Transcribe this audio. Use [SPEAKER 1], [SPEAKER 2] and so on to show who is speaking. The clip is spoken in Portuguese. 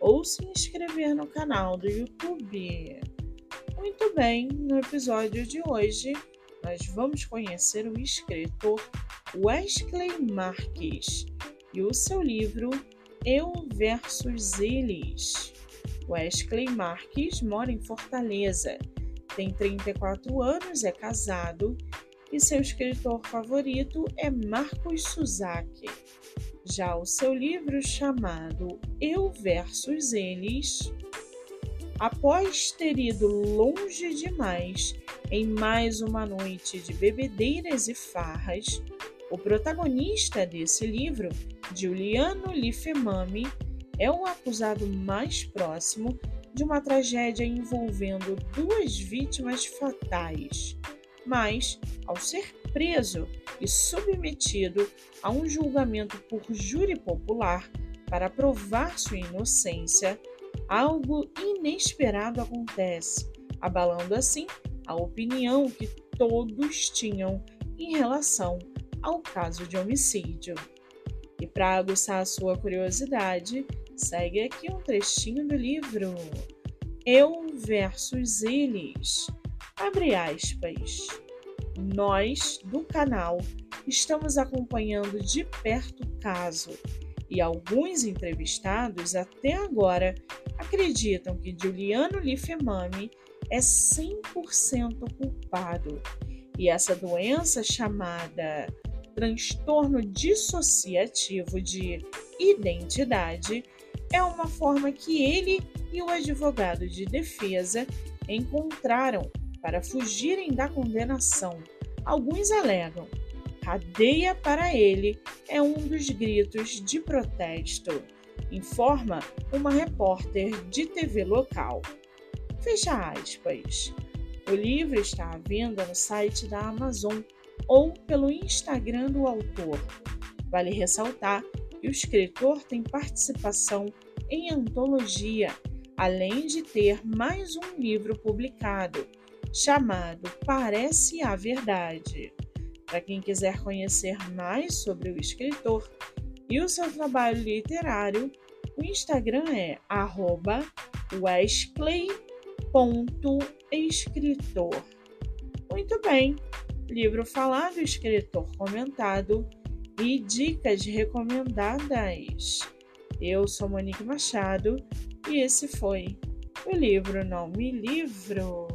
[SPEAKER 1] ou se inscrever no canal do YouTube. Muito bem, no episódio de hoje nós vamos conhecer o escritor Wesley Marques e o seu livro Eu versus Eles. Wesley Marques mora em Fortaleza, tem 34 anos, é casado e seu escritor favorito é Marcos Suzaki. Já o seu livro chamado Eu versus Eles, após ter ido longe demais em mais uma noite de bebedeiras e farras, o protagonista desse livro, Giuliano Lifemami, é o acusado mais próximo de uma tragédia envolvendo duas vítimas fatais. Mas, ao ser preso e submetido a um julgamento por júri popular para provar sua inocência, algo inesperado acontece, abalando assim a opinião que todos tinham em relação ao caso de homicídio. E para aguçar a sua curiosidade, segue aqui um trechinho do livro Eu versus Eles. Abre aspas. Nós, do canal, estamos acompanhando de perto o caso. E alguns entrevistados até agora acreditam que Giuliano Lifemami é 100% culpado. E essa doença chamada transtorno dissociativo de identidade é uma forma que ele e o advogado de defesa encontraram para fugirem da condenação. Alguns alegam: cadeia para ele é um dos gritos de protesto, informa uma repórter de TV local. Fecha aspas. O livro está à venda no site da Amazon ou pelo Instagram do autor. Vale ressaltar que o escritor tem participação em antologia, além de ter mais um livro publicado chamado Parece a Verdade. Para quem quiser conhecer mais sobre o escritor e o seu trabalho literário, o Instagram é wesley.escritor. Muito bem, livro falado, escritor comentado e dicas recomendadas. Eu sou Monique Machado e esse foi o livro Não Me Livro.